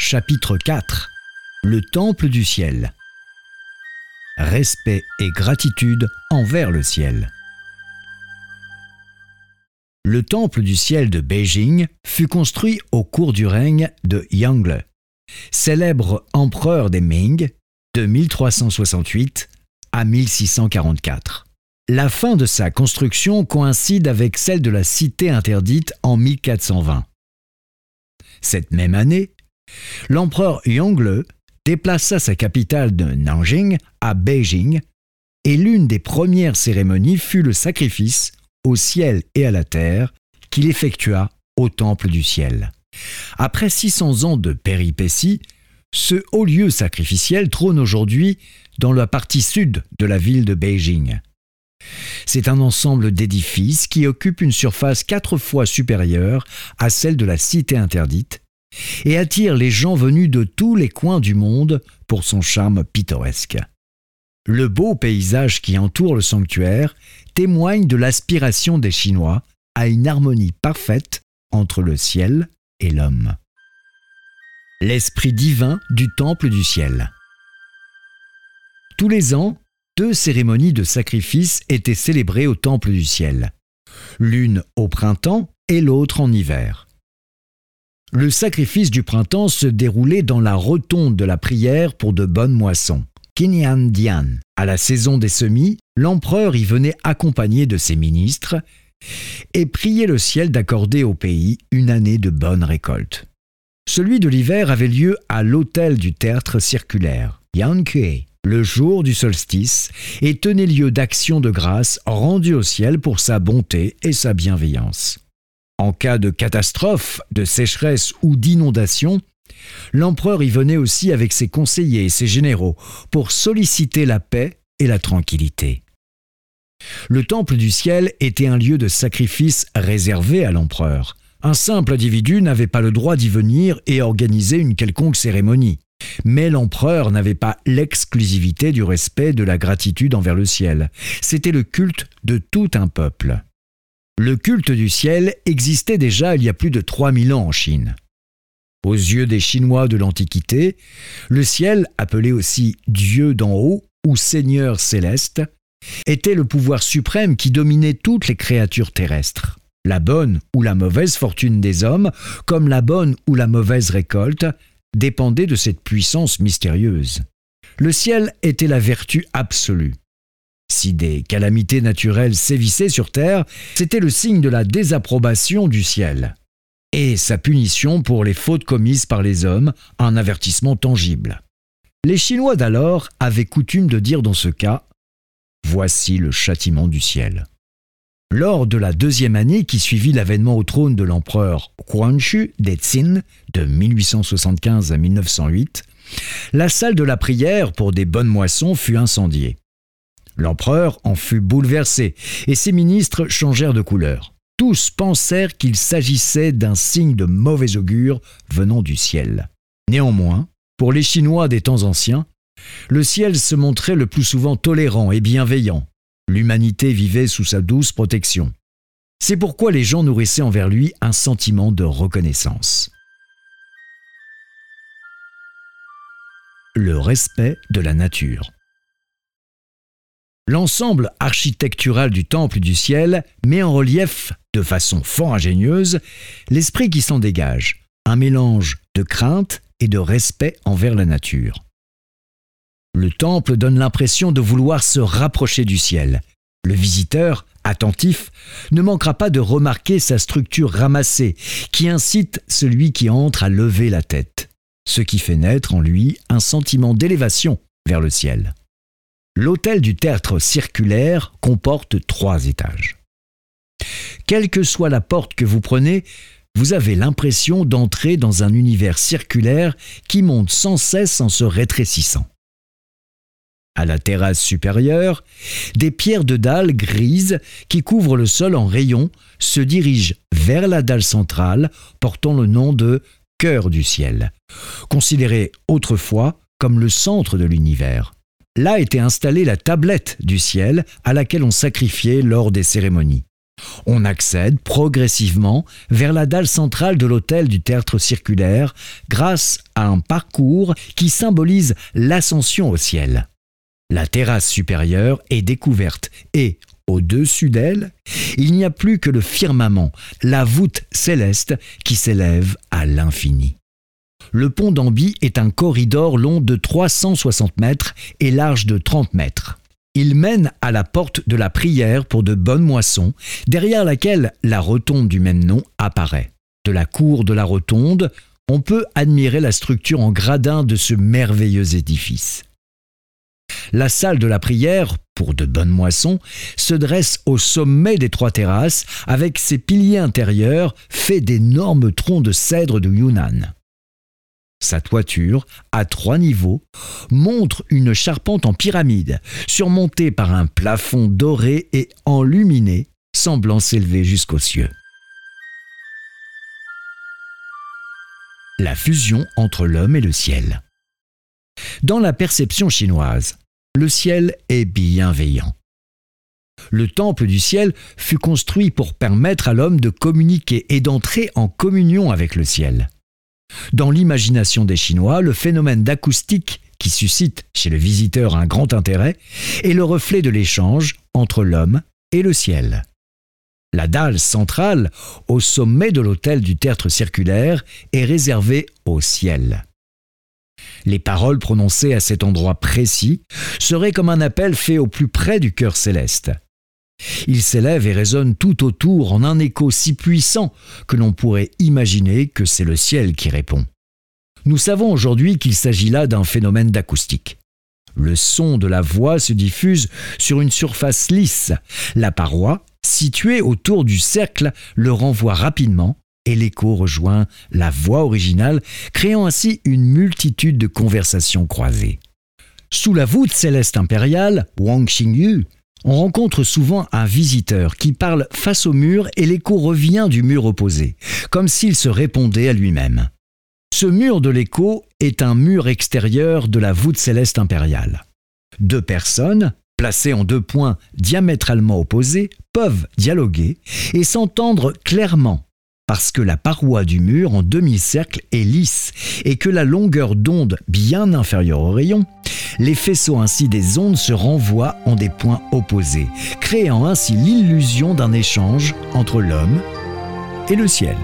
Chapitre 4 Le Temple du ciel. Respect et gratitude envers le ciel. Le Temple du ciel de Beijing fut construit au cours du règne de Yangle, célèbre empereur des Ming de 1368 à 1644. La fin de sa construction coïncide avec celle de la cité interdite en 1420. Cette même année, l'empereur Yongle déplaça sa capitale de Nanjing à Beijing et l'une des premières cérémonies fut le sacrifice au ciel et à la terre qu'il effectua au temple du ciel. Après 600 ans de péripéties, ce haut lieu sacrificiel trône aujourd'hui dans la partie sud de la ville de Beijing. C'est un ensemble d'édifices qui occupe une surface quatre fois supérieure à celle de la cité interdite et attire les gens venus de tous les coins du monde pour son charme pittoresque. Le beau paysage qui entoure le sanctuaire témoigne de l'aspiration des Chinois à une harmonie parfaite entre le ciel et l'homme. L'esprit divin du temple du ciel. Tous les ans, deux cérémonies de sacrifice étaient célébrées au temple du ciel, l'une au printemps et l'autre en hiver. Le sacrifice du printemps se déroulait dans la rotonde de la prière pour de bonnes moissons. Kinyan Dian. À la saison des semis, l'empereur y venait accompagné de ses ministres et priait le ciel d'accorder au pays une année de bonnes récoltes. Celui de l'hiver avait lieu à l'hôtel du tertre circulaire, Yankue, le jour du solstice, et tenait lieu d'action de grâce rendue au ciel pour sa bonté et sa bienveillance. En cas de catastrophe, de sécheresse ou d'inondation, l'empereur y venait aussi avec ses conseillers et ses généraux pour solliciter la paix et la tranquillité. Le temple du ciel était un lieu de sacrifice réservé à l'empereur. Un simple individu n'avait pas le droit d'y venir et organiser une quelconque cérémonie. Mais l'empereur n'avait pas l'exclusivité du respect de la gratitude envers le ciel. C'était le culte de tout un peuple. Le culte du ciel existait déjà il y a plus de 3000 ans en Chine. Aux yeux des Chinois de l'Antiquité, le ciel, appelé aussi Dieu d'en haut ou Seigneur céleste, était le pouvoir suprême qui dominait toutes les créatures terrestres. La bonne ou la mauvaise fortune des hommes, comme la bonne ou la mauvaise récolte, dépendait de cette puissance mystérieuse. Le ciel était la vertu absolue. Si des calamités naturelles sévissaient sur Terre, c'était le signe de la désapprobation du ciel. Et sa punition pour les fautes commises par les hommes, un avertissement tangible. Les Chinois d'alors avaient coutume de dire dans ce cas Voici le châtiment du ciel. Lors de la deuxième année qui suivit l'avènement au trône de l'empereur Huanshu Detsin de 1875 à 1908, la salle de la prière pour des bonnes moissons fut incendiée. L'empereur en fut bouleversé et ses ministres changèrent de couleur. Tous pensèrent qu'il s'agissait d'un signe de mauvais augure venant du ciel. Néanmoins, pour les Chinois des temps anciens, le ciel se montrait le plus souvent tolérant et bienveillant. L'humanité vivait sous sa douce protection. C'est pourquoi les gens nourrissaient envers lui un sentiment de reconnaissance. Le respect de la nature. L'ensemble architectural du Temple du ciel met en relief, de façon fort ingénieuse, l'esprit qui s'en dégage, un mélange de crainte et de respect envers la nature. Le temple donne l'impression de vouloir se rapprocher du ciel. Le visiteur, attentif, ne manquera pas de remarquer sa structure ramassée, qui incite celui qui entre à lever la tête, ce qui fait naître en lui un sentiment d'élévation vers le ciel. L'hôtel du tertre circulaire comporte trois étages. Quelle que soit la porte que vous prenez, vous avez l'impression d'entrer dans un univers circulaire qui monte sans cesse en se rétrécissant. À la terrasse supérieure, des pierres de dalle grises qui couvrent le sol en rayon se dirigent vers la dalle centrale portant le nom de cœur du ciel, considéré autrefois comme le centre de l'univers. Là était installée la tablette du ciel à laquelle on sacrifiait lors des cérémonies. On accède progressivement vers la dalle centrale de l'hôtel du tertre circulaire grâce à un parcours qui symbolise l'ascension au ciel. La terrasse supérieure est découverte et, au-dessus d'elle, il n'y a plus que le firmament, la voûte céleste qui s'élève à l'infini. Le pont d'Ambi est un corridor long de 360 mètres et large de 30 mètres. Il mène à la porte de la prière pour de bonnes moissons, derrière laquelle la rotonde du même nom apparaît. De la cour de la rotonde, on peut admirer la structure en gradin de ce merveilleux édifice. La salle de la prière, pour de bonnes moissons, se dresse au sommet des trois terrasses avec ses piliers intérieurs faits d'énormes troncs de cèdre de Yunnan. Sa toiture, à trois niveaux, montre une charpente en pyramide, surmontée par un plafond doré et enluminé, semblant s'élever jusqu'aux cieux. La fusion entre l'homme et le ciel. Dans la perception chinoise, le ciel est bienveillant. Le temple du ciel fut construit pour permettre à l'homme de communiquer et d'entrer en communion avec le ciel. Dans l'imagination des Chinois, le phénomène d'acoustique qui suscite chez le visiteur un grand intérêt est le reflet de l'échange entre l'homme et le ciel. La dalle centrale, au sommet de l'autel du tertre circulaire, est réservée au ciel. Les paroles prononcées à cet endroit précis seraient comme un appel fait au plus près du cœur céleste. Il s'élève et résonne tout autour en un écho si puissant que l'on pourrait imaginer que c'est le ciel qui répond. Nous savons aujourd'hui qu'il s'agit là d'un phénomène d'acoustique. Le son de la voix se diffuse sur une surface lisse. La paroi, située autour du cercle, le renvoie rapidement et l'écho rejoint la voix originale, créant ainsi une multitude de conversations croisées. Sous la voûte céleste impériale, Wang Xingyu, on rencontre souvent un visiteur qui parle face au mur et l'écho revient du mur opposé, comme s'il se répondait à lui-même. Ce mur de l'écho est un mur extérieur de la voûte céleste impériale. Deux personnes, placées en deux points diamétralement opposés, peuvent dialoguer et s'entendre clairement parce que la paroi du mur en demi-cercle est lisse et que la longueur d'onde bien inférieure au rayon, les faisceaux ainsi des ondes se renvoient en des points opposés, créant ainsi l'illusion d'un échange entre l'homme et le ciel.